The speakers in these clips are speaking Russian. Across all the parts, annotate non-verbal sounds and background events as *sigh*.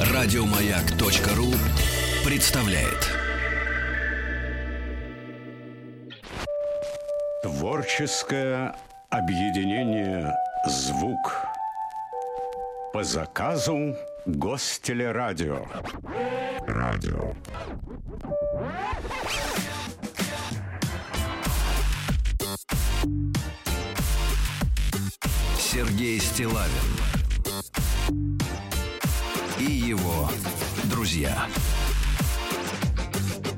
Радиомаяк.ру представляет. Творческое объединение «Звук» по заказу Гостелерадио. Радио. Сергей Стилавин и его друзья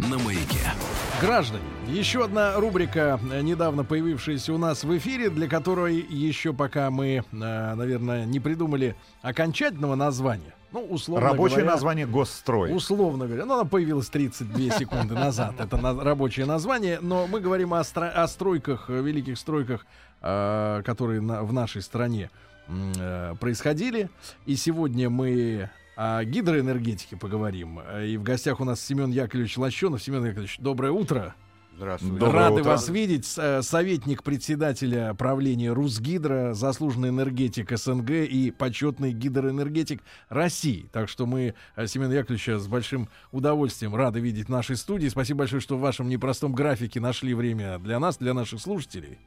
на маяке. Граждане, еще одна рубрика, э, недавно появившаяся у нас в эфире, для которой еще пока мы, э, наверное, не придумали окончательного названия. Ну, условно Рабочее говоря, название Госстрой. Условно говоря, ну, она появилась 32 секунды назад. Это на- рабочее название, но мы говорим о, стро- о стройках, э, великих стройках, э, которые на- в нашей стране э, происходили. И сегодня мы о гидроэнергетике поговорим. И в гостях у нас Семен Яковлевич Лощенов. Семен Яковлевич, доброе утро. Здравствуйте. Доброе Рады утро. вас видеть. Э, Советник председателя правления Русгидро, заслуженный энергетик СНГ и почетный гидроэнергетик России. Так что мы э, Семена Яковлевича с большим удовольствием рады видеть в нашей студии. Спасибо большое, что в вашем непростом графике нашли время для нас, для наших слушателей.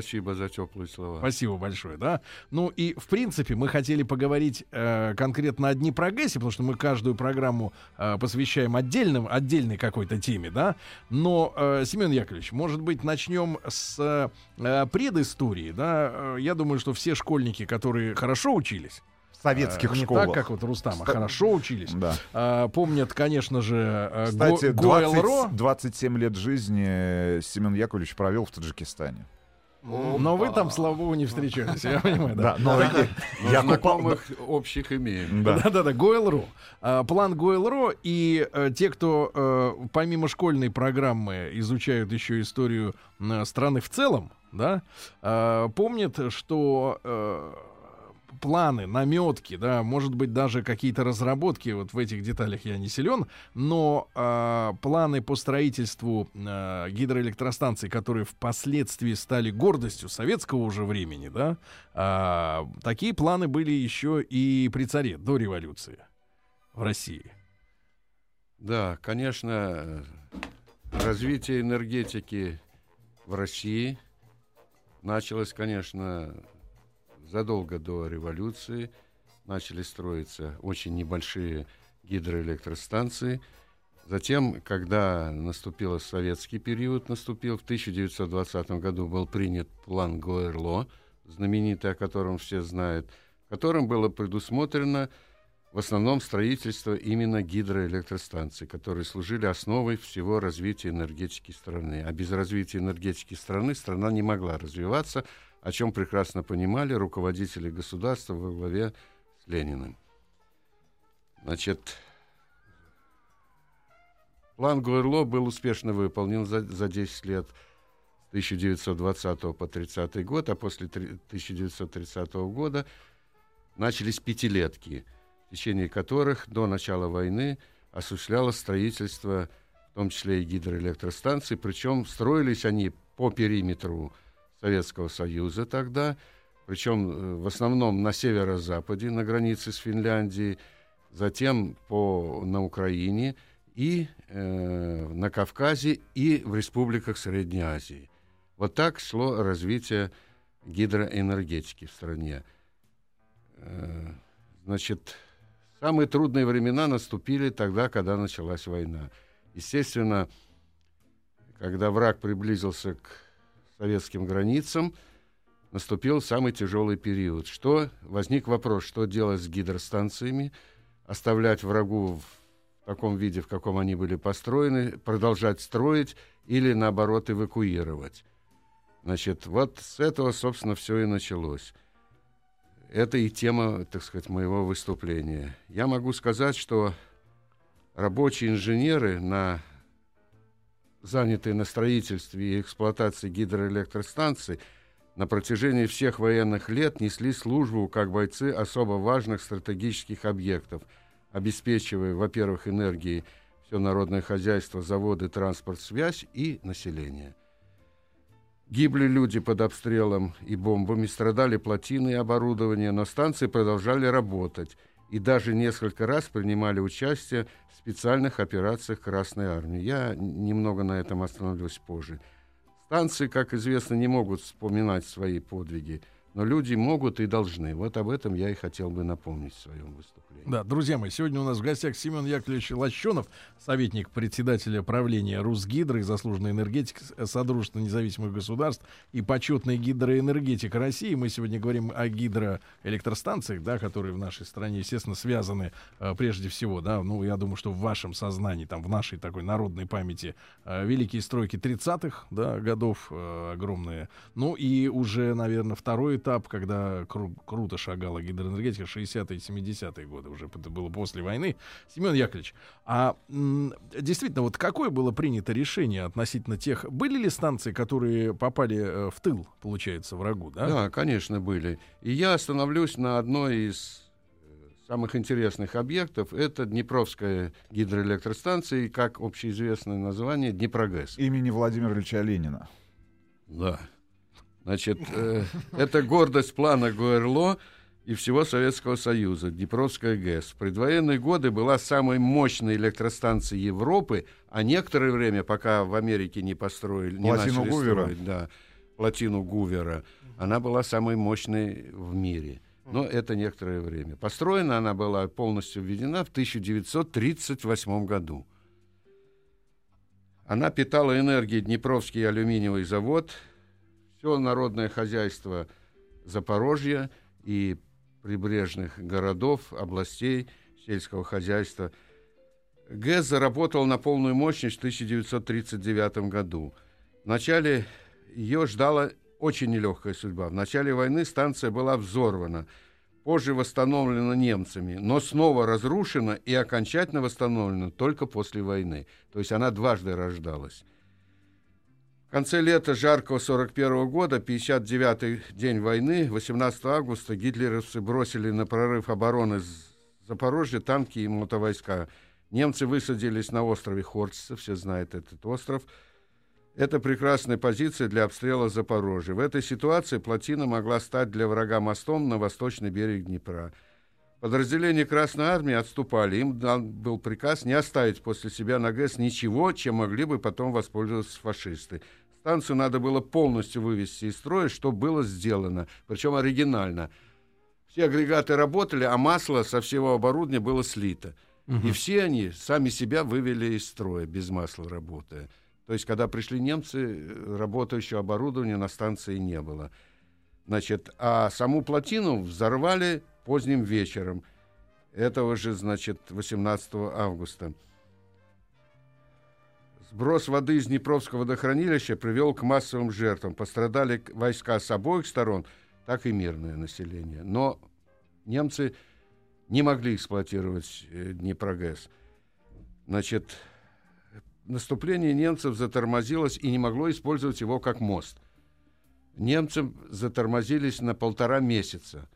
Спасибо за теплые слова. Спасибо большое, да. Ну и в принципе мы хотели поговорить э, конкретно о Днепрогэсе, потому что мы каждую программу э, посвящаем отдельным, отдельной какой-то теме, да. Но, э, Семен Яковлевич, может быть, начнем с э, предыстории, да. Э, Я думаю, что все школьники, которые хорошо учились, советских э, не школах. так, как вот Рустама, Ста- хорошо учились, Да. э, помнят, конечно же, э, Кстати, Го- Гойл-Ро. 20 27 лет жизни Семен Яковлевич провел в Таджикистане. Но вы там, слава богу, не встречались, я понимаю, да. но Но я купал... знакомых общих имеем. Да. Да-да-да, Гойл.ру. А, план Гойл.ру. И э, те, кто э, помимо школьной программы изучают еще историю страны в целом, да, э, помнят, что э, планы, наметки, да, может быть, даже какие-то разработки, вот в этих деталях я не силен, но э, планы по строительству э, гидроэлектростанций, которые впоследствии стали гордостью советского уже времени, да, а, такие планы были еще и при царе до революции в России. Да, конечно, э, развитие энергетики в России началось, конечно, задолго до революции. Начали строиться очень небольшие гидроэлектростанции. Затем, когда наступил советский период, наступил в 1920 году был принят план Гоэрло, знаменитый, о котором все знают, в котором было предусмотрено в основном строительство именно гидроэлектростанций, которые служили основой всего развития энергетики страны. А без развития энергетики страны страна не могла развиваться, о чем прекрасно понимали руководители государства во главе с Лениным. Значит, план Гуэрло был успешно выполнен за, за 10 лет с 1920 по 30 год, а после три- 1930 года начались пятилетки, в течение которых до начала войны осуществлялось строительство, в том числе и гидроэлектростанций, причем строились они по периметру Советского Союза тогда, причем э, в основном на северо-западе, на границе с Финляндией, затем по, на Украине и э, на Кавказе и в республиках Средней Азии. Вот так шло развитие гидроэнергетики в стране. Э, Значит, самые трудные времена наступили тогда, когда началась война. Естественно, когда враг приблизился к советским границам, наступил самый тяжелый период. Что возник вопрос, что делать с гидростанциями, оставлять врагу в таком виде, в каком они были построены, продолжать строить или наоборот эвакуировать. Значит, вот с этого, собственно, все и началось. Это и тема, так сказать, моего выступления. Я могу сказать, что рабочие инженеры, на, занятые на строительстве и эксплуатации гидроэлектростанций, на протяжении всех военных лет несли службу как бойцы особо важных стратегических объектов, обеспечивая, во-первых, энергией все народное хозяйство, заводы, транспорт, связь и население. Гибли люди под обстрелом и бомбами, страдали плотины и оборудование, но станции продолжали работать и даже несколько раз принимали участие в специальных операциях Красной Армии. Я немного на этом остановлюсь позже. Станции, как известно, не могут вспоминать свои подвиги – но люди могут и должны. Вот об этом я и хотел бы напомнить в своем выступлении. Да, друзья мои, сегодня у нас в гостях Семен Яковлевич Лощенов, советник председателя правления Русгидро и заслуженный энергетик Содружества независимых государств и почетный гидроэнергетик России. Мы сегодня говорим о гидроэлектростанциях, да, которые в нашей стране, естественно, связаны э, прежде всего, да, ну, я думаю, что в вашем сознании, там, в нашей такой народной памяти э, великие стройки 30-х, да, годов э, огромные. Ну, и уже, наверное, второй этап, когда кру- круто шагала гидроэнергетика, 60-е 70-е годы, уже это было после войны. Семен Яковлевич, а действительно, вот какое было принято решение относительно тех... Были ли станции, которые попали э, в тыл, получается, врагу, да? Да, конечно, были. И я остановлюсь на одной из э, самых интересных объектов. Это Днепровская гидроэлектростанция, и, как общеизвестное название, Днепрогэс. Имени Владимира Ильича Ленина. Да. Значит, э, это гордость плана ГУРЛО и всего Советского Союза, Днепровская ГЭС. В предвоенные годы была самой мощной электростанцией Европы, а некоторое время, пока в Америке не построили, не Плотину начали Гувера. строить, да, плотину Гувера, она была самой мощной в мире. Но это некоторое время. Построена она была полностью введена в 1938 году. Она питала энергией Днепровский алюминиевый завод, все народное хозяйство Запорожья и прибрежных городов, областей сельского хозяйства. ГЭС заработал на полную мощность в 1939 году. Вначале ее ждала очень нелегкая судьба. В начале войны станция была взорвана, позже восстановлена немцами, но снова разрушена и окончательно восстановлена только после войны. То есть она дважды рождалась. Конце лета жаркого 41 года, 59-й день войны, 18 августа, гитлеровцы бросили на прорыв обороны Запорожья танки и мотовойска. Немцы высадились на острове Хорцица, все знают этот остров. Это прекрасная позиция для обстрела Запорожья. В этой ситуации плотина могла стать для врага мостом на восточный берег Днепра. Подразделения Красной Армии отступали. Им дан был приказ не оставить после себя на ГЭС ничего, чем могли бы потом воспользоваться фашисты. Станцию надо было полностью вывести из строя, что было сделано, причем оригинально. Все агрегаты работали, а масло со всего оборудования было слито. И все они сами себя вывели из строя, без масла работая. То есть, когда пришли немцы, работающего оборудования на станции не было. Значит, а саму плотину взорвали поздним вечером. Этого же, значит, 18 августа. Сброс воды из Днепровского водохранилища привел к массовым жертвам. Пострадали войска с обоих сторон, так и мирное население. Но немцы не могли эксплуатировать э, Днепрогэс. Значит, наступление немцев затормозилось и не могло использовать его как мост. Немцы затормозились на полтора месяца.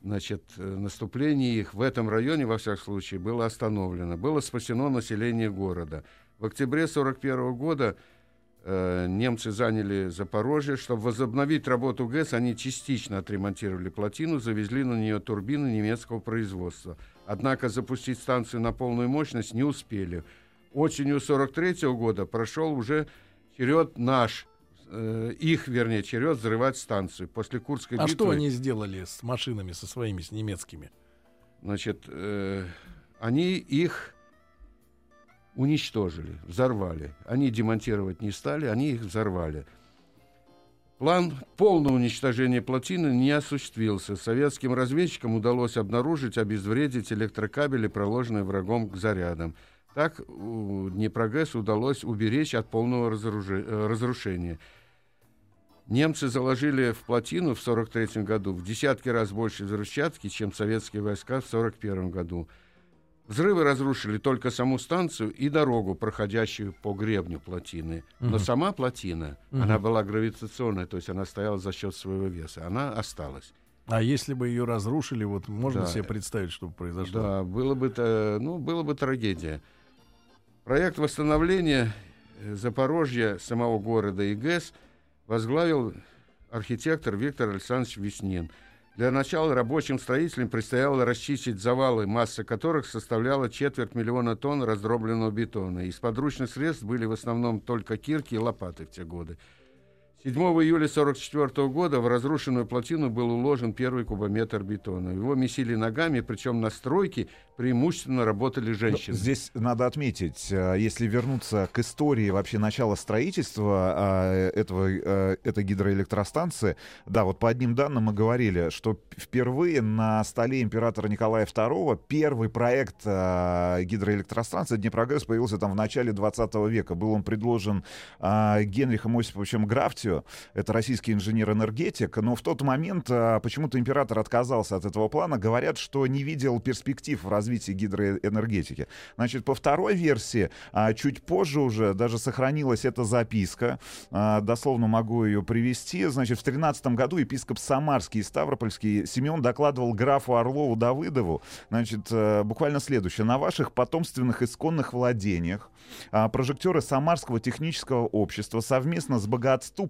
Значит, э, наступление их в этом районе, во всяком случае, было остановлено. Было спасено население города. В октябре 1941 года э, немцы заняли Запорожье. Чтобы возобновить работу ГЭС, они частично отремонтировали плотину, завезли на нее турбины немецкого производства. Однако запустить станцию на полную мощность не успели. Осенью 1943 года прошел уже черед наш, э, их, вернее, черед взрывать станцию. После Курской А битвы... что они сделали с машинами, со своими, с немецкими? Значит, э, они их уничтожили, взорвали. Они демонтировать не стали, они их взорвали. План полного уничтожения плотины не осуществился. Советским разведчикам удалось обнаружить, обезвредить электрокабели, проложенные врагом к зарядам. Так Днепрогэс удалось уберечь от полного э, разрушения. Немцы заложили в плотину в 1943 году в десятки раз больше взрывчатки, чем советские войска в 1941 году. Взрывы разрушили только саму станцию и дорогу, проходящую по гребню плотины. Но сама плотина, она была гравитационная, то есть она стояла за счет своего веса. Она осталась. А если бы ее разрушили, вот можно Да. себе представить, что произошло? Да, было бы, ну, было бы трагедия. Проект восстановления э, Запорожья, самого города и ГЭС возглавил архитектор Виктор Александрович Веснин. Для начала рабочим строителям предстояло расчистить завалы, масса которых составляла четверть миллиона тонн раздробленного бетона. Из подручных средств были в основном только кирки и лопаты в те годы. 7 июля 1944 года в разрушенную плотину был уложен первый кубометр бетона. Его месили ногами, причем на стройке преимущественно работали женщины. Ну, Здесь надо отметить, э, если вернуться к истории вообще начала строительства э, этого, э, этой гидроэлектростанции, да, вот по одним данным мы говорили, что впервые на столе императора Николая II первый проект э, гидроэлектростанции Днепрогэс появился там в начале 20 века. Был он предложен э, Генрихом Осиповичем Это российский инженер-энергетик, но в тот момент э, почему-то император отказался от этого плана. Говорят, что не видел перспектив в развитии гидроэнергетики. Значит, по второй версии, а, чуть позже уже даже сохранилась эта записка. А, дословно могу ее привести. Значит, в 13 году епископ Самарский и Ставропольский Семен докладывал графу Орлову Давыдову, значит, э, буквально следующее. На ваших потомственных исконных владениях а, прожектеры Самарского технического общества совместно с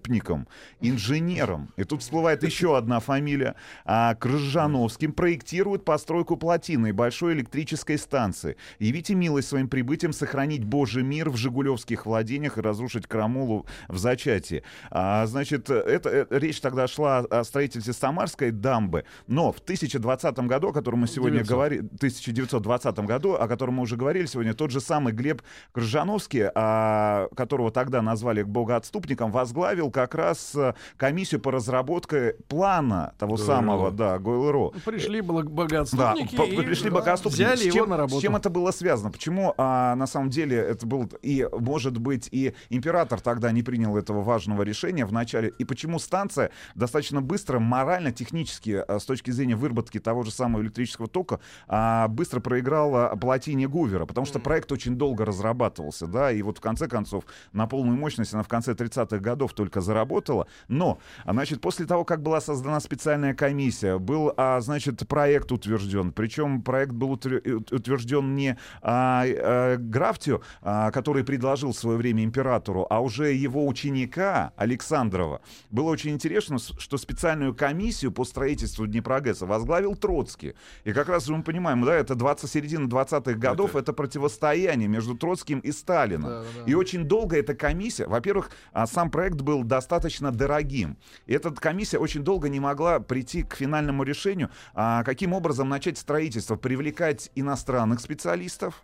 богоотступником, инженером, и тут всплывает еще одна фамилия, а, Крыжановским, проектируют постройку плотины и большой электрической станции. Явите милость своим прибытием сохранить Божий мир в Жигулевских владениях и разрушить Крамулу в зачатии. А, значит, это, э, речь тогда шла о строительстве Самарской дамбы, но в 2020 году, о котором мы сегодня 900. говорим, 1920 году, о котором мы уже говорили сегодня, тот же самый Глеб Крыжановский, а, которого тогда назвали богоотступником, возглавил как раз э, комиссию по разработке плана того ГОЭЛРО. самого, да, ГОЭЛРО. Пришли бог- Да, и пришли богоотступники. взяли С его на работу. С чем это было связано? Почему а, на самом деле это был и, может быть, и император тогда не принял этого важного решения в начале, и почему станция достаточно быстро, морально, технически, а, с точки зрения выработки того же самого электрического тока, а, быстро проиграла плотине Гувера, потому что проект очень долго разрабатывался, да, и вот в конце концов на полную мощность она в конце 30-х годов только заработала, но, а, значит, после того, как была создана специальная комиссия, был, а, значит, проект утвержден, причем проект был э, утвержден не а, э, Графтию, а, который предложил в свое время императору, а уже его ученика Александрова. Было очень интересно, что специальную комиссию по строительству Днепрогэса возглавил Троцкий. И как раз мы понимаем, да, это 20, середина 20-х годов, это, противостояние между Троцким и Сталином. И очень долго эта комиссия, во-первых, а, сам проект был достаточно дорогим. И эта комиссия очень долго не могла прийти к финальному решению, а, каким образом начать строительство, привлекать иностранных специалистов,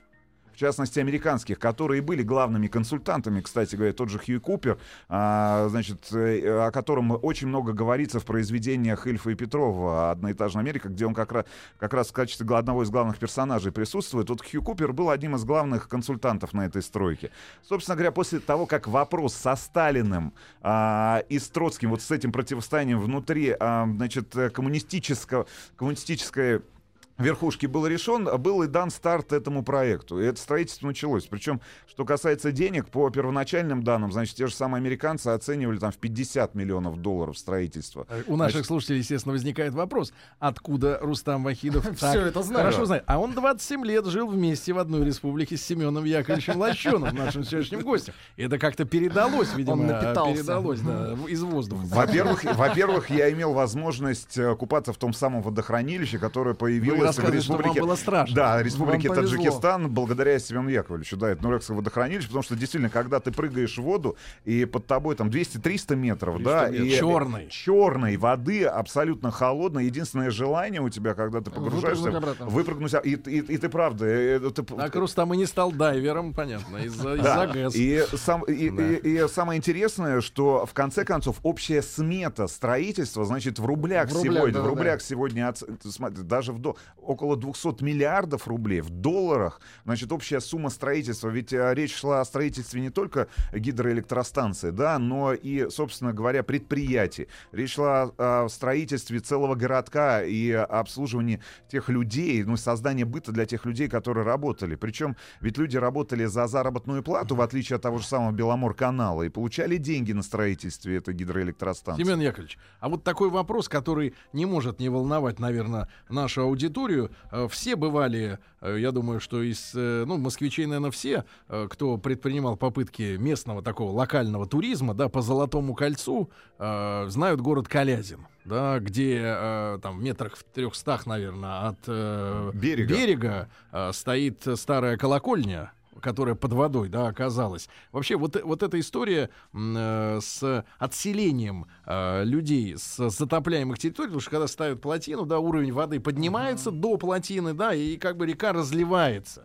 в частности, американских, которые были главными консультантами, кстати говоря, тот же Хью Купер, а, значит, э, о котором очень много говорится в произведениях Ильфа и Петрова «Одноэтажная Америка», где он как раз, как раз в качестве одного из главных персонажей присутствует. Вот Хью Купер был одним из главных консультантов на этой стройке. Собственно говоря, после того, как вопрос со Сталиным а, и с Троцким, вот с этим противостоянием внутри, а, значит, э, коммунистического, коммунистической верхушки был решен, был и дан старт этому проекту. И это строительство началось. Причем, что касается денег, по первоначальным данным, значит, те же самые американцы оценивали там в 50 миллионов долларов строительство. Э, У наших слушателей, естественно, возникает вопрос, откуда Рустам Вахидов *laughs* Всё это знает. хорошо знает. А он 27 лет жил вместе в одной республике с Семеном Яковлевичем Лощеным, нашим сегодняшним гостем. И это как-то передалось, видимо, Он напитался. передалось да, из воздуха. Во-первых, во-первых, я имел возможность э, купаться в том самом водохранилище, которое появилось в что вам республике... было страшно. Да, республике. Таджикистан, благодаря Семену Яковлевичу. Да, это Нурекское водохранилище, потому что действительно, когда ты прыгаешь в воду, и под тобой там 200-300 метров, да, метров. и Чёрной. черной воды, абсолютно холодной. Единственное желание у тебя, когда ты погружаешься, Выпрыгнуть выпрыгнуть, а- и, и- и ты правда, э, э, ты- Так Рустам и не стал дайвером, понятно, из-за да. ГЭС. И, сам, и, Да. и- и самое интересное, что в конце концов общая смета строительства, значит, в рублях, В рублях, сегодня, в да-да-да. рублях сегодня оц- смотри, даже в до- около 200 миллиардов рублей в долларах, значит, общая сумма строительства. Ведь э, речь шла о строительстве не только гидроэлектростанции, да, но и, собственно говоря, предприятий. Речь шла о строительстве целого городка и обслуживании тех людей, ну, создание быта для тех людей, которые работали. Причем ведь люди работали за заработную плату, в отличие от того же самого Беломор-канала, и получали деньги на строительстве этой гидроэлектростанции. Семен Яковлевич, а вот такой вопрос, который не может не волновать, наверное, нашу аудиторию, историю. Э, Все бывали, э, я думаю, что из, э, ну, москвичей, наверное, все, кто предпринимал попытки местного такого локального туризма, да, по Золотому кольцу, знают город Калязин, да, где э, там в метрах в трехстах, наверное, от э, Берега. берега э, стоит старая колокольня, которая под водой, да, оказалась. Вообще, вот, вот эта история э, с отселением э, людей с затопляемых территорий, потому что когда ставят плотину, да, уровень воды поднимается до плотины, да, и как бы река разливается.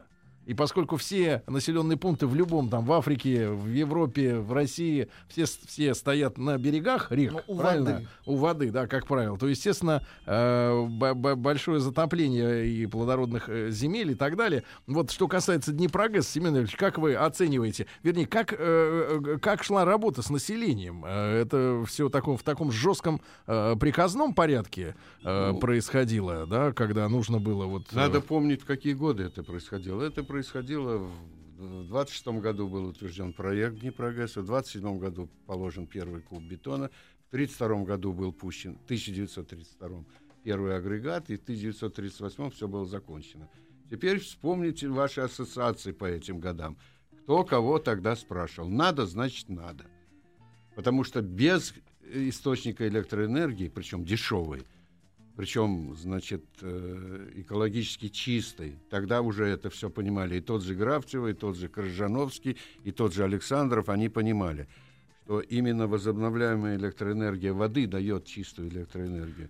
И поскольку все населенные пункты в любом там в Африке, в Европе, в России, все, все стоят на берегах рек, Ну, у правильно? воды. У воды, да, как правило. То, естественно, э, б- б- большое затопление и плодородных э, земель и так далее. Вот что касается Днепрогэс, Семен Ильич, как вы оцениваете? Вернее, как, э, э, как шла работа с населением? Э, Это все таком, в таком жестком э, приказном порядке э, Ну, происходило, да, когда нужно было вот... э, Надо помнить, в какие годы это происходило. Это происходило в в 26 году был утвержден проект Днепрогресса, в 27 году положен первый куб бетона, в 32 году был пущен, в 1932 первый агрегат, и в 1938 все было закончено. Теперь вспомните ваши ассоциации по этим годам. Кто кого тогда спрашивал? Надо, значит надо. Потому что без источника электроэнергии, причем дешевой, причем, значит, э, экологически чистой. Тогда уже это все понимали. И тот же Графтева, и тот же Крыжановский, и тот же Александров, они понимали, что именно возобновляемая электроэнергия воды дает чистую электроэнергию.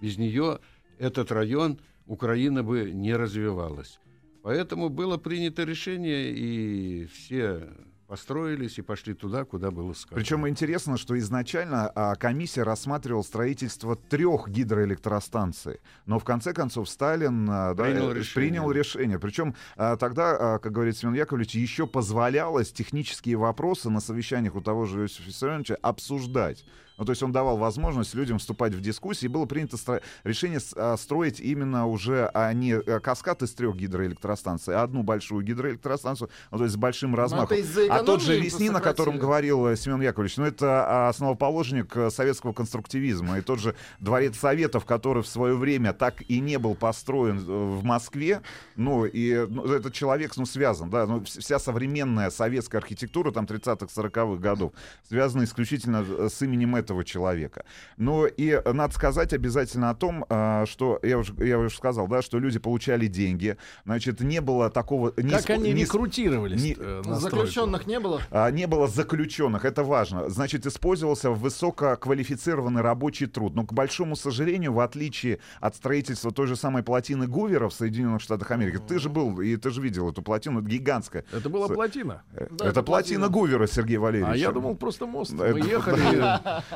Без нее этот район Украина бы не развивалась. Поэтому было принято решение, и все построились и пошли туда, куда было сказано. Причем интересно, что изначально а, комиссия рассматривала строительство трех гидроэлектростанций, но в конце концов Сталин а, да, Принял э, решение. принял решение. Причем а, тогда, а, как говорит Семен Яковлевич, еще позволялось технические вопросы на совещаниях у того же Иосифа Виссарионовича обсуждать. Ну, то есть он давал возможность людям вступать в дискуссии, и было принято стро- решение а, строить именно уже а, не а, каскад из трех гидроэлектростанций, а одну большую гидроэлектростанцию, ну, то есть с большим размахом. это из-за А тот же Веснин, о котором говорил э, Семен Яковлевич, ну это а, основоположник э, советского конструктивизма. И тот же Дворец Советов, который в свое время так и не был построен э, в Москве, ну и ну, этот человек, ну, связан, да, ну, вс- вся современная советская архитектура там 30-х, 40-х годов связана исключительно э, с именем этого человека. Ну и э, надо сказать обязательно о том, а, что я уже, я уже сказал, да, что люди получали деньги, значит, не было такого... не Как сп- они не сп- рекрутировались? не- э? Заключенных не было? а, не было заключенных, это важно. Значит, использовался высококвалифицированный рабочий труд. Но, к большому сожалению, в отличие от строительства той же самой плотины Гувера в Соединенных Штатах Америки, ты же был и ты же видел эту плотину, это гигантская. Это была плотина. Да, это это плотина плотина. Гувера, Сергей Валерьевич. А я думал, просто мост. Да, Мы ехали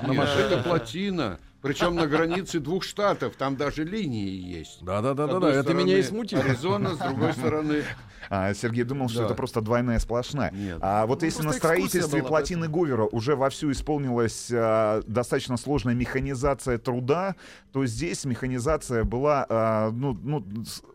на машине. плотина. Причем на границе двух штатов. Там даже линии есть. Да, да, да, да, да. Это меня и смутило. Аризона, с другой стороны. А, Сергей думал, что Да. это просто двойная сплошная. Нет. А вот Ну, если на строительстве плотины Гувера уже вовсю исполнилась а, достаточно сложная механизация труда, то здесь механизация была а, ну, ну,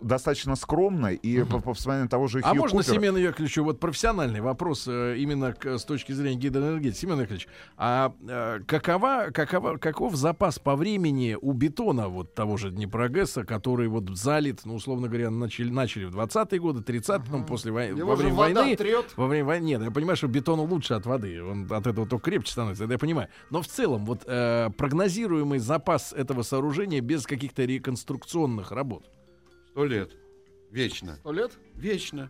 достаточно скромной. И по, по вспоминанию того же А Хью можно Купера- Семену Яковлевичу вот профессиональный вопрос э, именно к- с точки зрения гидроэнергетики. Семен Яковлевич, а э, какова, какова, каков запас по времени у бетона вот того же Днепрогэса, который вот залит, ну, условно говоря, начали, начали в 20-е годы, 30-е, потом после войны, Его во время войны, трет. во время войны, нет, я понимаю, что бетону лучше от воды, он от этого только крепче становится, это я понимаю. Но в целом, вот э, прогнозируемый запас этого сооружения без каких-то реконструкционных работ. Сто лет. Вечно. Сто лет? Вечно.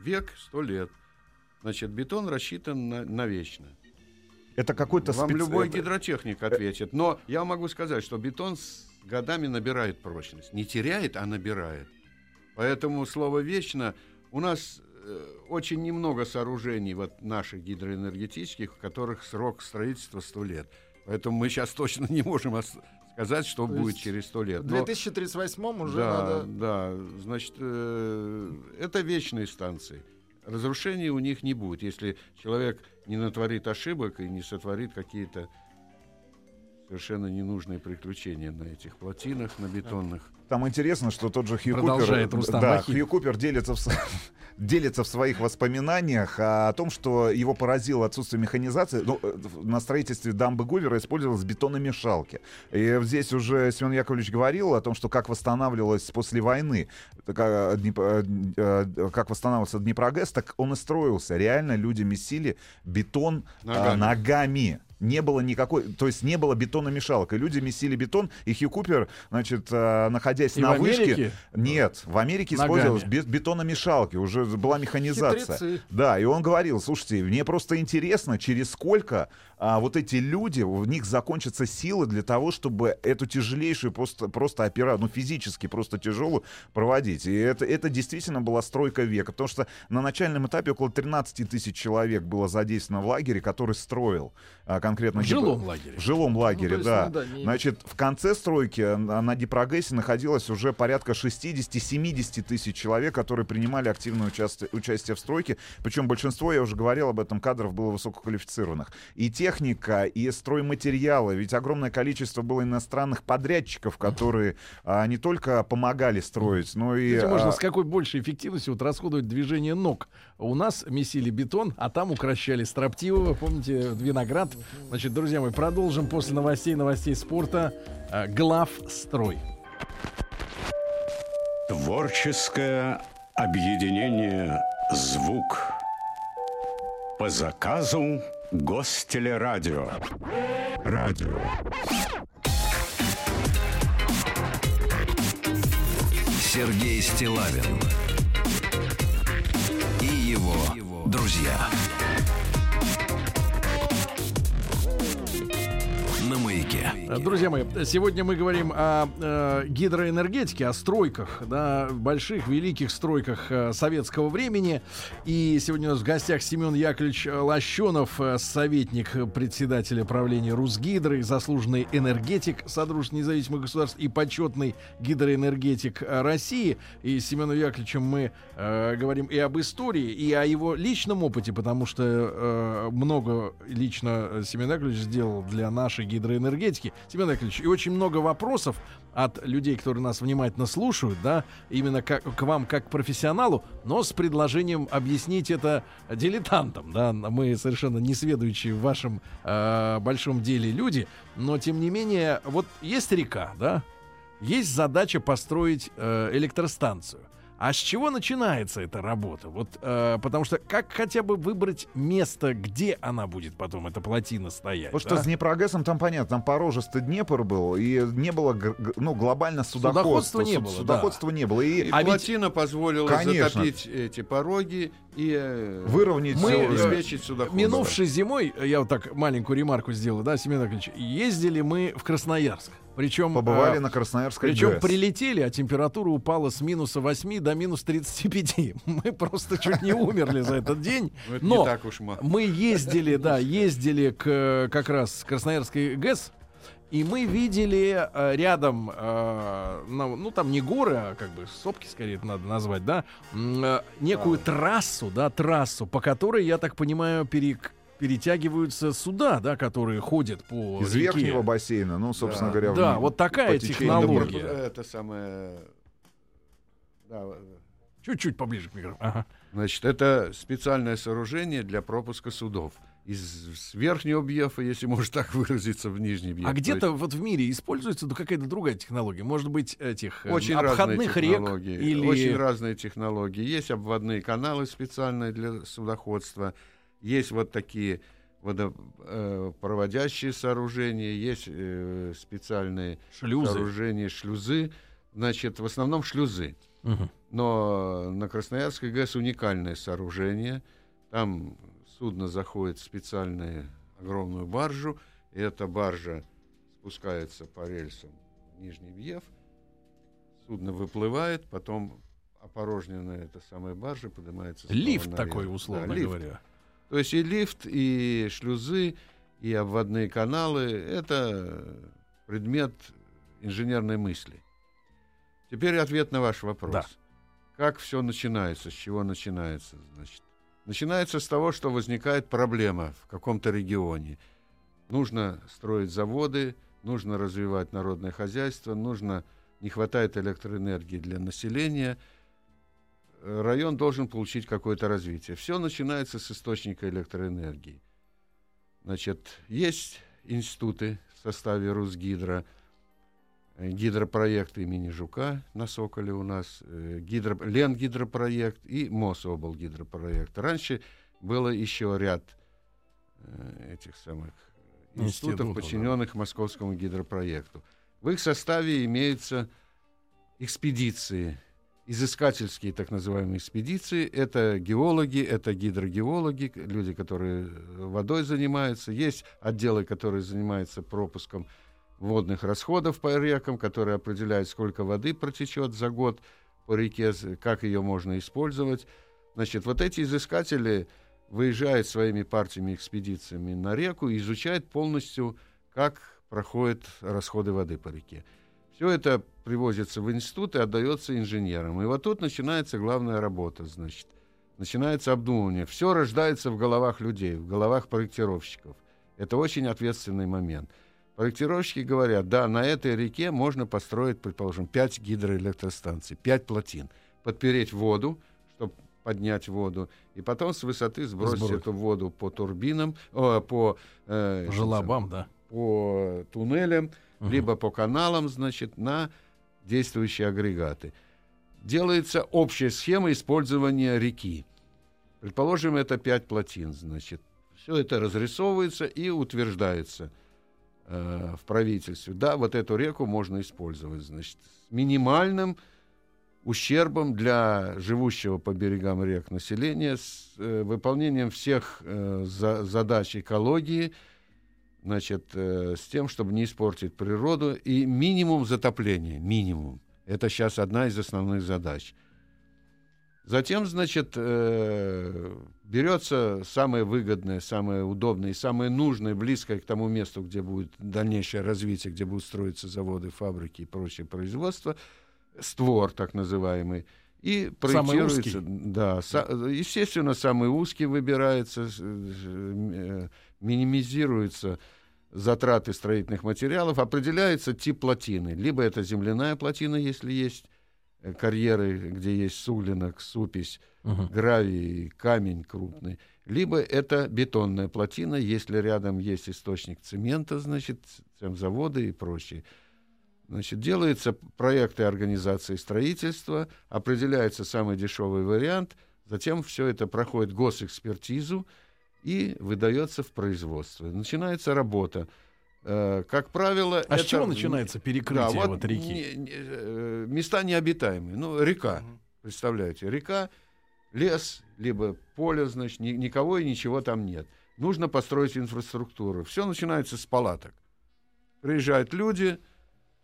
Век сто лет. Значит, бетон рассчитан на, на вечно. Это какой-то Вам специ- любой это- гидротехник ответит. Но я могу сказать, что бетон с годами набирает прочность. Не теряет, а набирает. Поэтому слово «вечно» у нас э, очень немного сооружений вот наших гидроэнергетических, у которых срок строительства 100 лет. Поэтому мы сейчас точно не можем сказать, что То будет через 100 лет. В Но- 2038 уже да, надо... да, значит, э, это вечные станции. Разрушений у них не будет, если человек не натворит ошибок и не сотворит какие-то совершенно ненужные приключения на этих плотинах, на бетонных. Там интересно, что тот же Хью Продолжает Купер, Рустам да. Хью Купер делится в, *laughs* делится в своих воспоминаниях о том, что его поразило отсутствие механизации. Ну, э, на строительстве дамбы Гувера использовалась бетономешалки. И здесь уже Семен Яковлевич говорил о том, что как восстанавливалось после войны, а, э, э, как восстанавливался Днепрогэс, так он и строился. Реально люди месили бетон а, Ногами. ногами. Не было никакой, то есть не было бетономешалок. И люди месили бетон, и Хью Купер, значит, э, находясь И на в вышке... Америке? Нет, в Америке Ногами. использовалась бе- бетономешалки, уже была механизация. Хитрецы. Да, и он говорил, слушайте, мне просто интересно, через сколько а, вот эти люди, в них закончатся силы для того, чтобы эту тяжелейшую просто, просто операцию, ну физически просто тяжелую проводить. И это, это действительно была стройка века, потому что на начальном этапе около 13 тысяч человек было задействовано в лагере, который строил а, конкретно... В жилом лагере. В жилом лагере, Ну, есть, да. ну да, не- Значит, в конце стройки на, на Дипрогрессе находилось уже порядка 60-70 тысяч человек, которые принимали активное участие, участие в стройке. Причем большинство, я уже говорил об этом, кадров было высококвалифицированных. И техника, и стройматериалы. Ведь огромное количество было иностранных подрядчиков, *laughs* которые а, не только помогали строить, но и... Кстати, можно а, с какой большей эффективностью вот расходовать движение ног. У нас месили бетон, а там укращали строптивого. Помните, виноград. Значит, друзья мои, продолжим после новостей, новостей спорта. А, Главстрой. Творческое объединение «Звук» по заказу Гостелерадио. Радио. Сергей Стилавин и его друзья. На маяке. Э, Друзья мои, сегодня мы говорим о э, гидроэнергетике, о стройках, да, больших, великих стройках э, советского времени. И сегодня у нас в гостях Семен Яковлевич Лощенов, э, советник председателя правления Русгидро и заслуженный энергетик Содружества независимых государств и почетный гидроэнергетик э, России. И с Семеном Яковлевичем мы э, говорим и об истории, и о его личном опыте, потому что э, много лично Семен Яковлевич сделал для нашей гидроэнергетики. Семен Яковлевич, и очень много вопросов от людей, которые нас внимательно слушают, да, именно как, к вам как к профессионалу, но с предложением объяснить это дилетантам, да, мы совершенно не сведущие в вашем э, большом деле люди, но тем не менее, вот есть река, да, есть задача построить э, электростанцию. А с чего начинается эта работа? Вот, э, потому что как хотя бы выбрать место, где она будет потом, эта плотина стоять? Что да? с Днепрогэсом там понятно, там порожистый Днепр был, и не было ну, глобально судоходства. Судоходства не было, да. Судоходства не было. И И А ведь- плотина позволила Конечно. затопить эти пороги и э, выровнять Мы, всё, э, обеспечить судоходство. Минувшей зимой, э, я вот так маленькую ремарку сделал, да, Семен Яковлевич, ездили мы в Красноярск. Причем, побывали э, на Красноярской причем ГЭС. прилетели, а температура упала с минуса 8 до минус 35. *laughs* Мы просто чуть не умерли за этот день. *laughs* Ну, Но мы ездили, да, ездили к как раз Красноярской ГЭС, и мы видели э, рядом, э, ну, ну, там не горы, а как бы сопки скорее это надо назвать, да, э, некую трассу, да, трассу, по которой, я так понимаю, перек- перетягиваются суда, да, которые ходят по Из реке. верхнего бассейна, ну, собственно Да. говоря. Да, в- вот такая технология. Это самое... Да, Чуть-чуть поближе к микрофону. Ага. Значит, это специальное сооружение для пропуска судов. Из верхнего бьефа, если можно так выразиться, в нижний бьеф. А То где-то есть вот в мире используется ну, какая-то другая технология? Может быть, этих э, очень обходных рек или... Очень разные технологии. Есть обводные каналы специальные для судоходства. Есть вот такие водопроводящие сооружения, есть э, специальные шлюзы. сооружения, шлюзы. Значит, в основном шлюзы. Мгм. Но на Красноярской ГЭС уникальное сооружение. Там судно заходит в специальную огромную баржу. И эта баржа спускается по рельсам в Нижний Бьев. Судно выплывает, потом опорожненная эта самая баржа поднимается Лифт наверх. такой, условно Да, лифт. говоря. То есть и лифт, и шлюзы, и обводные каналы — это предмет инженерной мысли. Теперь ответ на ваш вопрос. Да. Как все начинается, с чего начинается? Значит, начинается с того, что возникает проблема в каком-то регионе. Нужно строить заводы, нужно развивать народное хозяйство, нужно, не хватает электроэнергии для населения, район должен получить какое-то развитие. Все начинается с источника электроэнергии. Значит, есть институты в составе Русгидро, гидропроект имени Жука на Соколе у нас, э, гидро, Ленгидропроект и Мособл гидропроект. Раньше было еще ряд э, этих самых институтов, Институтов, подчиненных Московскому гидропроекту. В их составе имеются экспедиции, изыскательские так называемые экспедиции. Это геологи, это гидрогеологи, люди, которые э, водой занимаются. Есть отделы, которые занимаются пропуском водных расходов по рекам, которые определяют, сколько воды протечет за год по реке, как ее можно использовать. Значит, вот эти изыскатели выезжают своими партиями, экспедициями на реку и изучают полностью, как проходят расходы воды по реке. Все это привозится в институт и отдается инженерам. И вот тут начинается главная работа, значит. Начинается обдумывание. Все рождается в головах людей, в головах проектировщиков. Это очень ответственный момент. Проектировщики говорят, да, на этой реке можно построить, предположим, 5 гидроэлектростанций, 5 плотин, подпереть воду, чтобы поднять воду, и потом с высоты сбросить Сбросить. эту воду по турбинам, о, по, э, этим Желобам, да. по туннелям, Мгм. либо по каналам, значит, на действующие агрегаты. Делается общая схема использования реки. Предположим, это пять плотин, значит. Все это разрисовывается и утверждается э, в правительстве. Да, вот эту реку можно использовать, значит, с минимальным ущербом для живущего по берегам рек населения, с э, выполнением всех э, за- задач экологии, значит, э, с тем, чтобы не испортить природу, и минимум затопления, минимум. Это сейчас одна из основных задач. Затем, значит, э, берется самое выгодное, самое удобное и самое нужное, близкое к тому месту, где будет дальнейшее развитие, где будут строиться заводы, фабрики и прочее производство, створ так называемый, и проектируется, да, са- естественно, самый узкий выбирается, э, минимизируется затраты строительных материалов, определяется тип плотины. Либо это земляная плотина, если есть карьеры, где есть суглинок, супись, Мгм. гравий, камень крупный. Либо это бетонная плотина, если рядом есть источник цемента, значит, заводы и прочее. Значит, делаются проекты организации строительства, определяется самый дешевый вариант, затем все это проходит госэкспертизу и выдается в производство. Начинается работа. Э, Как правило, А с это- чего начинается перекрытие да, вот, реки? не- не- э, места необитаемые. Ну, река, представляете, река, лес, либо поле, значит, ни- никого и ничего там нет. Нужно построить инфраструктуру. Все начинается с палаток. Приезжают люди,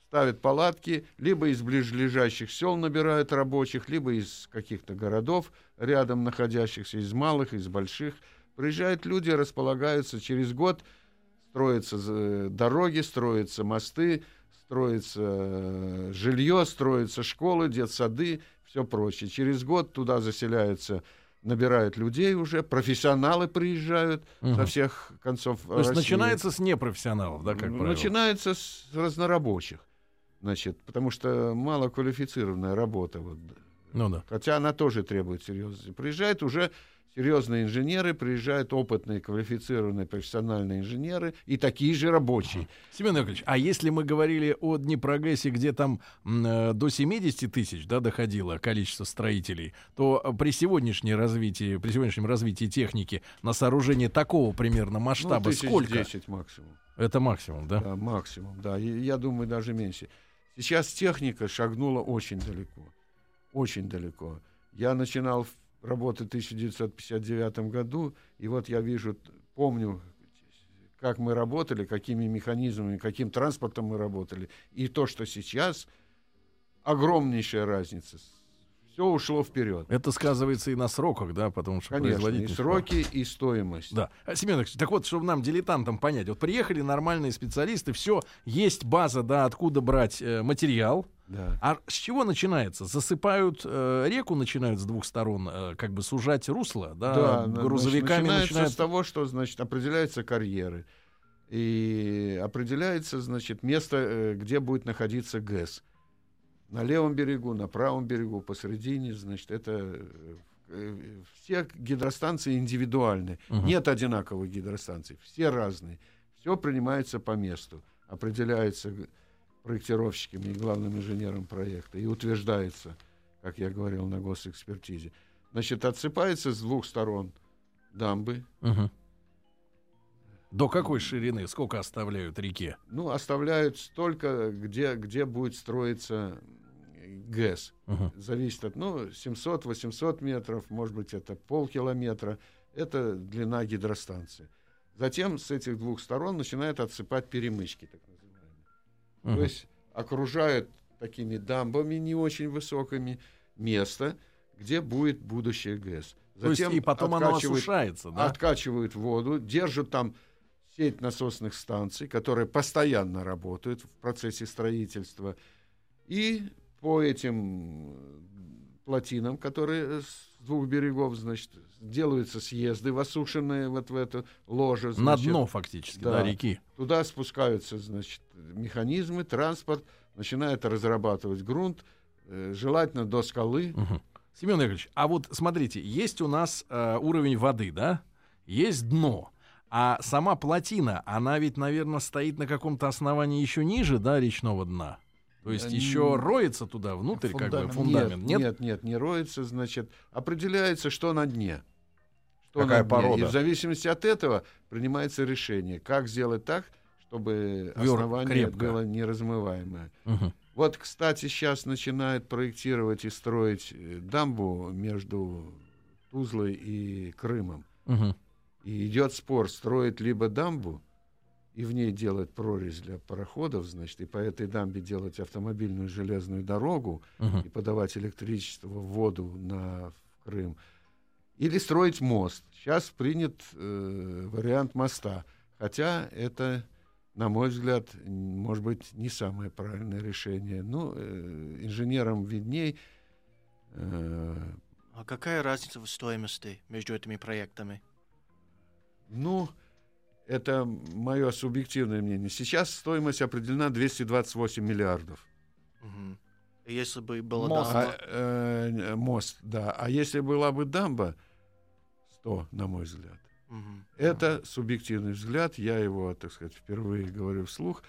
ставят палатки, либо из ближайших сел набирают рабочих, либо из каких-то городов рядом находящихся, из малых, из больших. Приезжают люди, располагаются через год, строятся э, дороги, строятся мосты, строится э, жилье, строятся школы, детсады, все прочее. Через год туда заселяются, набирают людей уже, профессионалы приезжают со Мгм. всех концов То есть России. начинается с непрофессионалов, да, как правило? Начинается с разнорабочих. Значит, потому что малоквалифицированная работа. Вот. Ну да. Хотя она тоже требует серьезности. Приезжают уже серьезные инженеры, приезжают опытные, квалифицированные, профессиональные инженеры и такие же рабочие. Семен Яковлевич, а если мы говорили о Днепрогрессе, где там э, до 70 тысяч да, доходило количество строителей, то э, при сегодняшнем развитии, при сегодняшнем развитии техники на сооружение такого примерно масштаба ну, сколько? 10 максимум. Это максимум, да? Да, максимум, да. И я думаю, даже меньше. Сейчас техника шагнула очень далеко. Очень далеко. Я начинал в- работать в 1959 году, и вот я вижу, помню, как мы работали, какими механизмами, каким транспортом мы работали. И то, что сейчас, огромнейшая разница. Все ушло вперед. Это сказывается и на сроках, да, потому что Конечно, и сроки, и стоимость. Да. А, Семен так вот, чтобы нам, дилетантам, понять. Вот приехали нормальные специалисты, все, есть база, да, откуда брать э, материал. Да. А с чего начинается? Засыпают э, реку, начинают с двух сторон, э, как бы сужать русло, да, Да, грузовиками начинается начинают... с того, что, значит, определяются карьеры. И определяется, значит, место, э, где будет находиться ГЭС. На левом берегу, на правом берегу, посередине, значит, это э, э, все гидростанции индивидуальны. Мгм. Нет одинаковых гидростанций, все разные. Все принимается по месту, определяется проектировщиками и главным инженером проекта и утверждается, как я говорил, на госэкспертизе. Значит, отсыпается с двух сторон дамбы, Мгм. До какой ширины? Сколько оставляют реке? ну, оставляют столько, где, где будет строиться э, ГЭС. Мгм. Зависит от, ну, 700-800 метров, может быть, это полкилометра. Это длина гидростанции. Затем с этих двух сторон начинают отсыпать перемычки, так называемые. Мгм. То есть окружают такими дамбами не очень высокими место, где будет будущее ГЭС. То есть и потом оно осушается, да? откачивают воду, держат там сеть насосных станций, которые постоянно работают в процессе строительства. И по этим э, плотинам, которые с двух берегов, значит, делаются съезды в осушенные вот в это ложе. На значит. дно фактически, да, да. реки. Туда спускаются, значит, механизмы, транспорт, начинает разрабатывать грунт, э, желательно до скалы. Мгм. Семен Яковлевич, а вот смотрите, есть у нас э, уровень воды, да? Есть дно. А сама плотина, она ведь, наверное, стоит на каком-то основании еще ниже, да, речного дна? То есть еще роется туда внутрь, как бы Фундамент. фундамент. Нет, нет, нет, не роется, значит, определяется, что на дне. Что Какая на дне. порода? И в зависимости от этого принимается решение, как сделать так, чтобы Вёр- основание крепко. было неразмываемое. Мгм. Вот, кстати, сейчас начинают проектировать и строить э, дамбу между Тузлой и Крымом. Мгм. И идет спор, строить либо дамбу и в ней делать прорезь для пароходов, значит, и по этой дамбе делать автомобильную железную дорогу Мгм. и подавать электричество, воду на в Крым, или строить мост. Сейчас принят э, вариант моста, хотя это, на мой взгляд, может быть, не самое правильное решение. Ну, э, инженерам видней. Э, А какая разница в стоимости между этими проектами? Ну, это мое субъективное мнение. Сейчас стоимость определена 228 миллиардов. И если бы была Мост. дамба, А, э, мост, да. А если была бы дамба, 100, на мой взгляд. мгм. Это субъективный взгляд, я его, так сказать, впервые говорю вслух.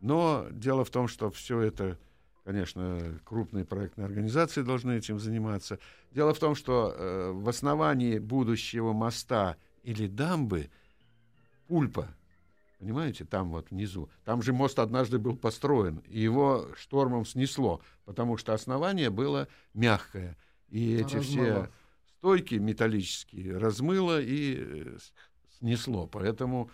Но дело в том, что все это, конечно, крупные проектные организации должны этим заниматься. Дело в том, что э, в основании будущего моста или дамбы пульпа, понимаете, там вот внизу, там же мост однажды был построен, и его штормом снесло, потому что основание было мягкое. И эти все Размыло. стойки металлические размыло и э, снесло. Поэтому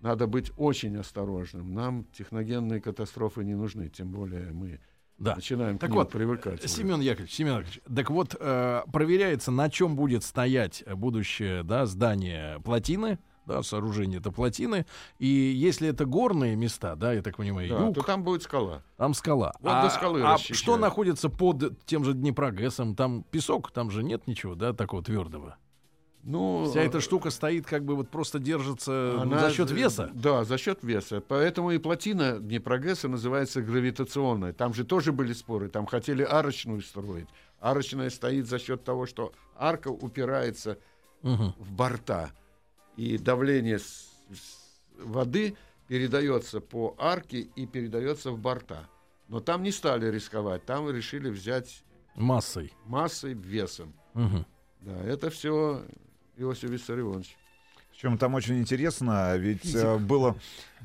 надо быть очень осторожным. Нам техногенные катастрофы не нужны, тем более мы Да. начинаем Так к ним вот, привыкать. Семен Яковлевич, Семен Яковлевич, так вот, э, проверяется, на чем будет стоять будущее да, здание плотины, да, сооружение это плотины, и если это горные места, да, я так понимаю, Да, юг, то там будет скала. там скала. Вот а до скалы а расчищают. что находится под тем же Днепрогэсом? Там песок, там же нет ничего, да, такого твердого. Ну, Вся эта штука стоит как бы вот просто держится Она за счет веса. Да, за счет веса. Поэтому и плотина Днепрогресса называется гравитационная. Там же тоже были споры. Там хотели арочную строить. Арочная стоит за счет того, что арка упирается Мгм. в борта. И давление с- с воды передается по арке и передается в борта. Но там не стали рисковать. Там решили взять Массой. массой, весом. Мгм. Да, это все Иосиф Виссарионович. Причем там очень интересно, ведь э, было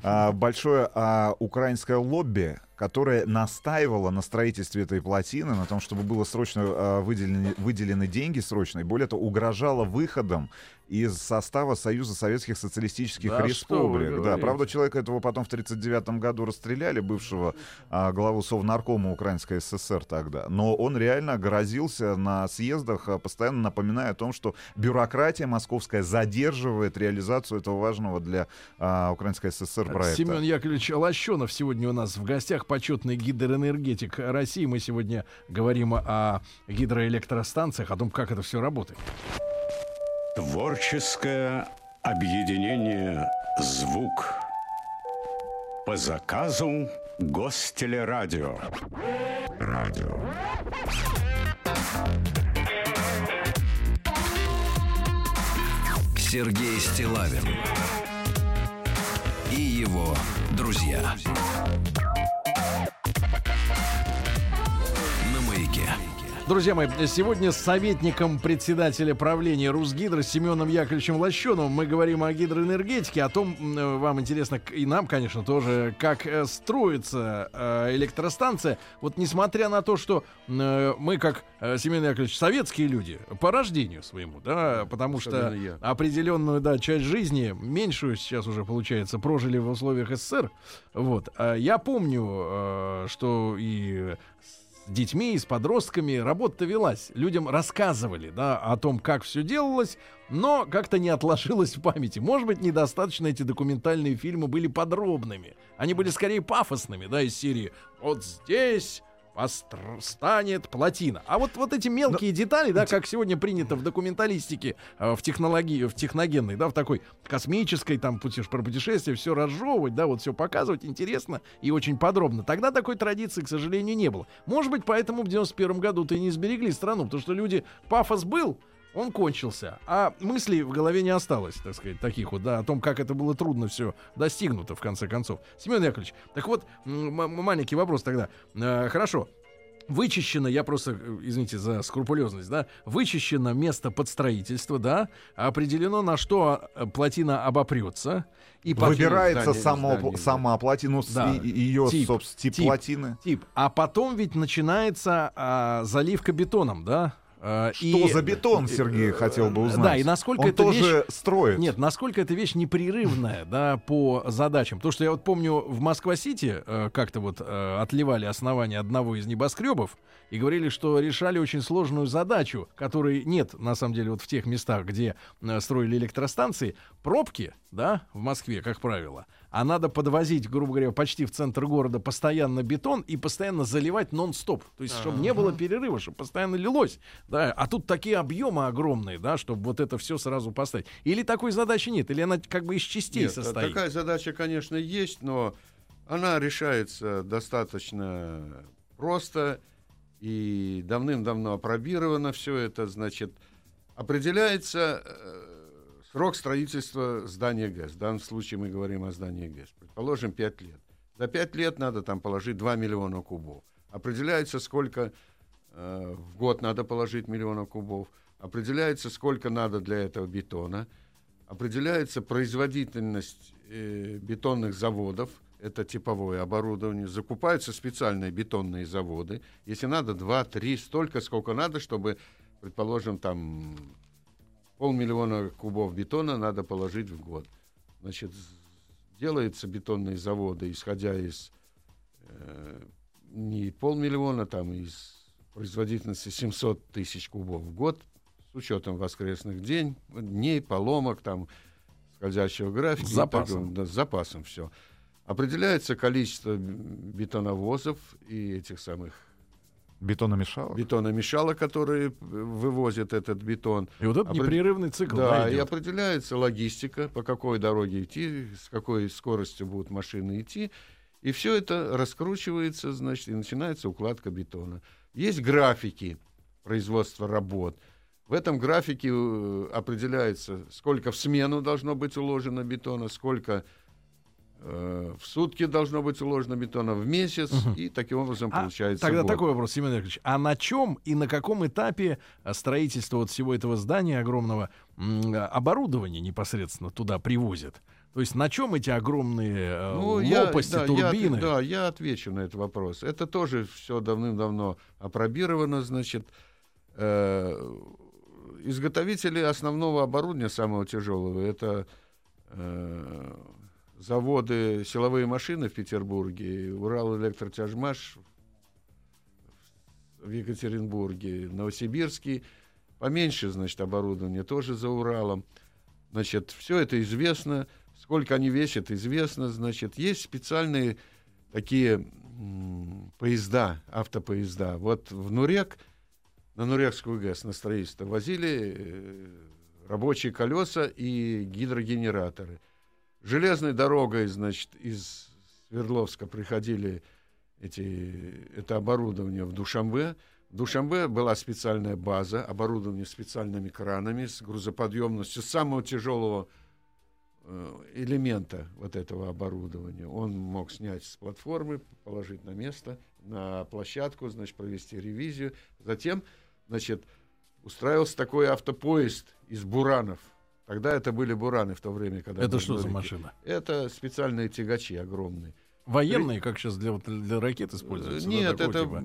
а, большое а, украинское лобби, которое настаивало на строительстве этой плотины, на том, чтобы было срочно а, выделены, выделены деньги срочно, и более того, угрожало выходом из состава Союза Советских Социалистических Да Республик. Да, правда, человека этого потом в 1939 году расстреляли, бывшего а, главу Совнаркома Украинской ССР тогда. Но он реально грозился на съездах, а, постоянно напоминая о том, что бюрократия московская задерживает реализацию этого важного для а, Украинской ССР проекта. Семен Яковлевич Лощенов сегодня у нас в гостях, почетный гидроэнергетик России. Мы сегодня говорим о гидроэлектростанциях, о том, как это все работает. Творческое объединение «Звук». по заказу Гостелерадио. Радио. Сергей Стилавин и его друзья. На Друзья мои, сегодня с советником председателя правления Русгидро Семеном Яковлевичем Лощеновым мы говорим о гидроэнергетике, о том, м, вам интересно, и нам, конечно, тоже, как э, строится э, электростанция. Вот несмотря на то, что э, мы, как э, Семен Яковлевич, советские люди, по рождению своему, да, потому что определенную, да, часть жизни, меньшую сейчас уже, получается, прожили в условиях СССР. Вот. А Я помню, э, что и детьми, и с подростками работа велась. Людям рассказывали, да, о том, как все делалось, но как-то не отложилось в памяти. Может быть, недостаточно эти документальные фильмы были подробными. Они были скорее пафосными, да, из серии «Вот здесь...» станет плотина. А вот, вот эти мелкие детали, да, как сегодня принято в документалистике, э, в технологии, в техногенной, да, в такой космической, там, путеш, про путешествие, все разжевывать, да, вот все показывать интересно и очень подробно. Тогда такой традиции, к сожалению, не было. Может быть, поэтому в 91 году-то и не сберегли страну, потому что люди, пафос был, он кончился, а мыслей в голове не осталось, так сказать, таких вот, да, о том, как это было трудно все достигнуто, в конце концов. Семен Яковлевич, так вот, маленький вопрос тогда. Э, хорошо, вычищено, я просто, э, извините за скрупулезность, да, вычищено место под строительство, да, определено, на что э, плотина обопрется. И потом- Выбирается здание, само, здание, да. сама плотина, Да. ее, Тип, собственно, тип, тип. плотины. Тип. А потом ведь начинается а, заливка бетоном, да? А, Что и- за бетон, Сергей, хотел бы узнать? Да, и насколько Он эта тоже строит. Нет, насколько эта вещь непрерывная, да, по задачам. Потому что я вот помню, в Москва-Сити э, как-то вот э, отливали основание одного из небоскребов и говорили, что решали очень сложную задачу, которой нет, на самом деле, вот в тех местах, где э, строили электростанции. Пробки, да, в Москве, как правило, а надо подвозить, грубо говоря, почти в центр города постоянно бетон и постоянно заливать нон-стоп. То есть, чтобы не было перерыва, чтобы постоянно лилось. Да, а тут такие объемы огромные, да, чтобы вот это все сразу поставить. Или такой задачи нет, или она как бы из частей Нет, состоит. такая задача, конечно, есть, но она решается достаточно просто и давным-давно опробировано все это. Значит, определяется э, срок строительства здания ГЭС. В данном случае мы говорим о здании ГЭС. Предположим, 5 лет. За 5 лет надо там положить 2 миллиона кубов. Определяется, сколько э, в год надо положить миллионов кубов. Определяется, сколько надо для этого бетона. Определяется производительность э, бетонных заводов. Это типовое оборудование. Закупаются специальные бетонные заводы. Если надо, 2, 3, столько, сколько надо, чтобы, предположим, там полмиллиона кубов бетона надо положить в год. Значит, делаются бетонные заводы, исходя из э, не полмиллиона, там из производительности 700 тысяч кубов в год, с учетом воскресных день, дней, поломок, там, скользящего графика. С так запасом. далее. Да, с запасом все. Определяется количество бетоновозов и этих самых Бетономешалок. бетономешалок, которые э, вывозят этот бетон. И вот это Опред- непрерывный цикл. Да, да, и определяется логистика, по какой дороге идти, с какой скоростью будут машины идти. И все это раскручивается, значит, и начинается укладка бетона. Есть графики производства работ. В этом графике э, определяется, сколько в смену должно быть уложено бетона, сколько в сутки должно быть уложено бетона в месяц, и таким образом А получается Тогда год. такой вопрос, Семен Яковлевич. А на чем и на каком этапе а, строительства вот всего этого здания огромного оборудования непосредственно туда привозят? То есть на чем эти огромные э, Ну, я- лопасти, да, я турбины? отве- да, я отвечу на этот вопрос. Это тоже все давным-давно опробировано, значит. Э, изготовители основного оборудования, самого тяжелого, это э, заводы силовые машины в Петербурге, Урал электротяжмаш в Екатеринбурге, Новосибирский. Поменьше, значит, оборудование тоже за Уралом. Значит, все это известно. Сколько они весят, известно. Значит, есть специальные такие поезда, автопоезда. Вот в Нурек, на Нурекскую ГЭС, на строительство, возили э, рабочие колеса и гидрогенераторы. Железной дорогой, значит, из Свердловска приходили эти, это оборудование в Душамбе. В Душамбе была специальная база, оборудование специальными кранами с грузоподъемностью самого тяжелого э, элемента вот этого оборудования. Он мог снять с платформы, положить на место, на площадку, значит, провести ревизию. Затем, значит, устраивался такой автопоезд из буранов. Тогда это были бураны в то время, когда... Это что за дорики. машина? Это специальные тягачи огромные. Военные, как сейчас для, для ракет используются? да, Нет, такого это типа?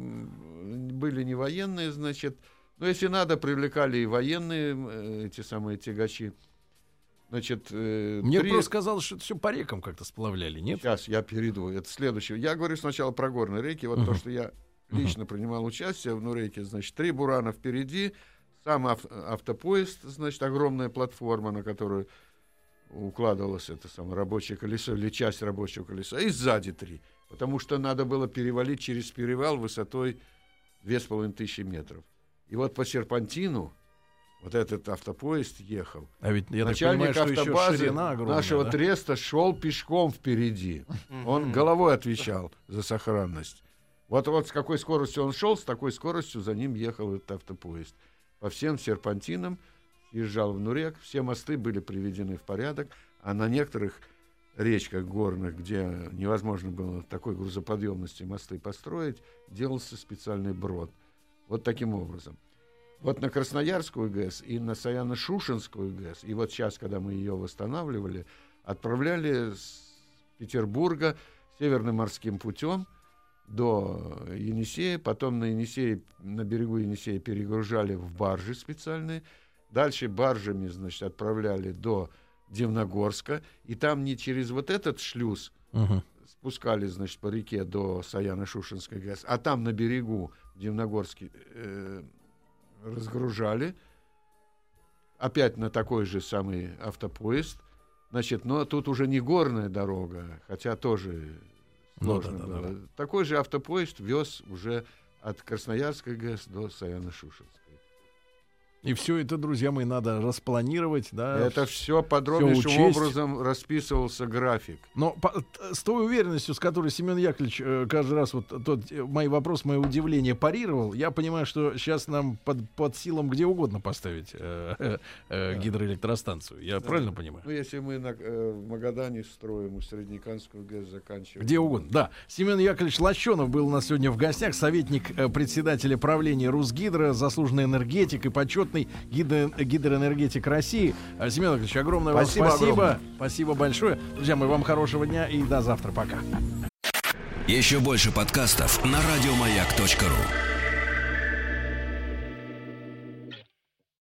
были не военные, значит. Но если надо, привлекали и военные э, эти самые тягачи. Значит, э, Мне три- просто казалось, что это все по рекам как-то сплавляли, нет? Сейчас я перейду. Это следующее. Я говорю сначала про горные реки. Вот то, Мгм. что я лично принимал участие в Нуреке. Значит, три бурана впереди, сам ав- автопоезд, значит, огромная платформа, на которую укладывалось это самое рабочее колесо или часть рабочего колеса, и сзади три. Потому что надо было перевалить через перевал высотой две с половиной тысячи метров. И вот по серпантину вот этот автопоезд ехал. А ведь я так Начальник понимаю, что еще автобазы ширина огромная, нашего да? треста шел пешком впереди. Он головой отвечал за сохранность. Вот, вот с какой скоростью он шел, с такой скоростью за ним ехал этот автопоезд. По всем серпантинам езжал в Нурек, все мосты были приведены в порядок, а на некоторых речках горных, где невозможно было такой грузоподъемности мосты построить, делался специальный брод. Вот таким образом. Вот на Красноярскую ГЭС и на Саяно-Шушенскую ГЭС, и вот сейчас, когда мы ее восстанавливали, отправляли с Петербурга северным морским путем до Енисея, потом на Енисее, на берегу Енисея перегружали в баржи специальные, дальше баржами, значит, отправляли до Дивногорска, и там не через вот этот шлюз Мгм. спускались, значит, по реке до Саяно-Шушенской ГЭС, а там на берегу в Дивногорске э, разгружали, опять на такой же самый автопоезд, значит, но тут уже не горная дорога, хотя тоже Ну да, да, было. Такой же автопоезд вез уже от Красноярской ГЭС до Саяно-Шушенской. И все это, друзья мои, надо распланировать, да. Это все подробнейшим учесть. образом расписывался график. Но по- с той уверенностью, с которой Семен Яковлевич э, каждый раз вот тот э, мои вопрос, мое удивление парировал, я понимаю, что сейчас нам под, под силам где угодно поставить э, э, э, гидроэлектростанцию. Я правильно понимаю? Ну, если мы на, э, в Магадане строим, у Среднеканскую ГЭС заканчиваем. Где угодно, да. Семен Яковлевич Лощенов был у нас сегодня в гостях, советник э, председателя правления Русгидро, заслуженный энергетик и почетный гидро- гидроэнергетик России. Э, Семен Яковлевич, огромное вам Спасибо спасибо. огромное. Спасибо большое. Друзья мои, вам хорошего дня и до завтра. Пока. Еще больше подкастов на радиомаяк.ру.